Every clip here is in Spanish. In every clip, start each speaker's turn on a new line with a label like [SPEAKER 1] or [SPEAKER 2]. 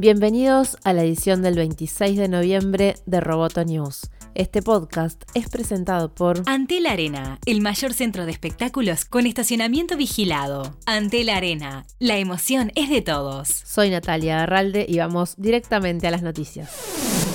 [SPEAKER 1] Bienvenidos a la edición del 26 de noviembre de Roboto News. Este podcast es presentado por
[SPEAKER 2] Antel Arena, el mayor centro de espectáculos con estacionamiento vigilado. Antel Arena, la emoción es de todos.
[SPEAKER 1] Soy Natalia Arralde y vamos directamente a las noticias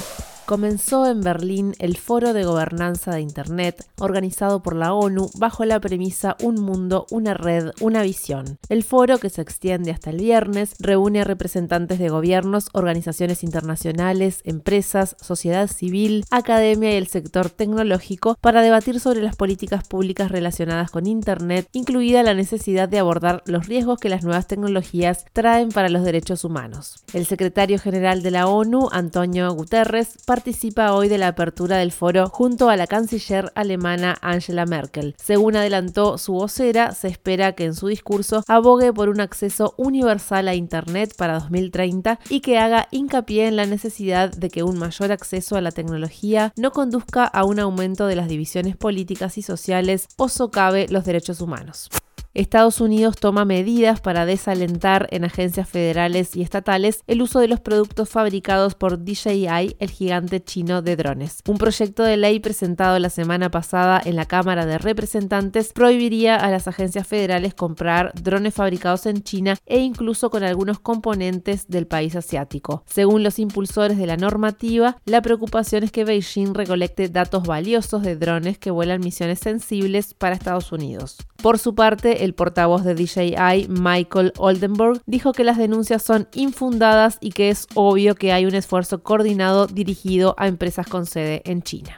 [SPEAKER 1] comenzó en Berlín el Foro de Gobernanza de Internet, organizado por la ONU bajo la premisa Un mundo, una red, una visión. El foro, que se extiende hasta el viernes, reúne a representantes de gobiernos, organizaciones internacionales, empresas, sociedad civil, academia y el sector tecnológico para debatir sobre las políticas públicas relacionadas con Internet, incluida la necesidad de abordar los riesgos que las nuevas tecnologías traen para los derechos humanos. El secretario general de la ONU, Antonio Guterres, participa hoy de la apertura del foro junto a la canciller alemana Angela Merkel. Según adelantó su vocera, se espera que en su discurso abogue por un acceso universal a Internet para 2030 y que haga hincapié en la necesidad de que un mayor acceso a la tecnología no conduzca a un aumento de las divisiones políticas y sociales o socave los derechos humanos. Estados Unidos toma medidas para desalentar en agencias federales y estatales el uso de los productos fabricados por DJI, el gigante chino de drones. Un proyecto de ley presentado la semana pasada en la Cámara de Representantes prohibiría a las agencias federales comprar drones fabricados en China e incluso con algunos componentes del país asiático. Según los impulsores de la normativa, la preocupación es que Beijing recolecte datos valiosos de drones que vuelan misiones sensibles para Estados Unidos. Por su parte, el portavoz de DJI, Michael Oldenburg, dijo que las denuncias son infundadas y que es obvio que hay un esfuerzo coordinado dirigido a empresas con sede en China.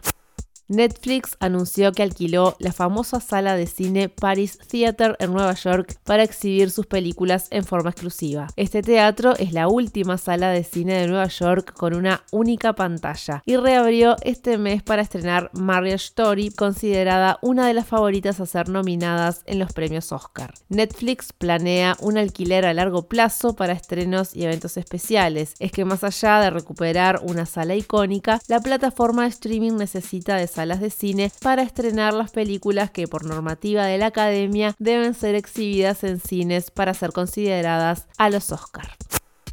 [SPEAKER 1] Netflix anunció que alquiló la famosa sala de cine Paris Theater en Nueva York para exhibir sus películas en forma exclusiva. Este teatro es la última sala de cine de Nueva York con una única pantalla y reabrió este mes para estrenar Marriage Story, considerada una de las favoritas a ser nominadas en los premios Oscar. Netflix planea un alquiler a largo plazo para estrenos y eventos especiales. Es que más allá de recuperar una sala icónica, la plataforma de streaming necesita de salas de cine para estrenar las películas que por normativa de la academia deben ser exhibidas en cines para ser consideradas a los Oscars.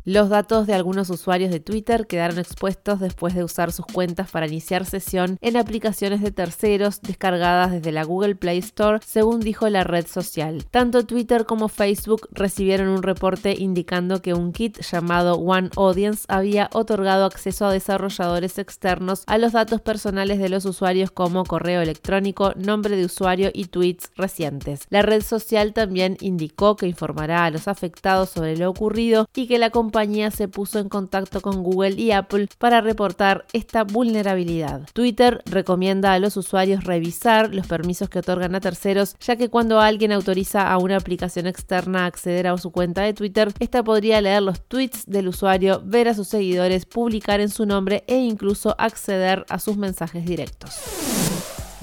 [SPEAKER 1] Los datos de algunos usuarios de Twitter quedaron expuestos después de usar sus cuentas para iniciar sesión en aplicaciones de terceros descargadas desde la Google Play Store, según dijo la red social. Tanto Twitter como Facebook recibieron un reporte indicando que un kit llamado One Audience había otorgado acceso a desarrolladores externos a los datos personales de los usuarios como correo electrónico, nombre de usuario y tweets recientes. La red social también indicó que informará a los afectados sobre lo ocurrido y que la compañía compañía se puso en contacto con Google y Apple para reportar esta vulnerabilidad. Twitter recomienda a los usuarios revisar los permisos que otorgan a terceros, ya que cuando alguien autoriza a una aplicación externa a acceder a su cuenta de Twitter, esta podría leer los tweets del usuario, ver a sus seguidores, publicar en su nombre e incluso acceder a sus mensajes directos.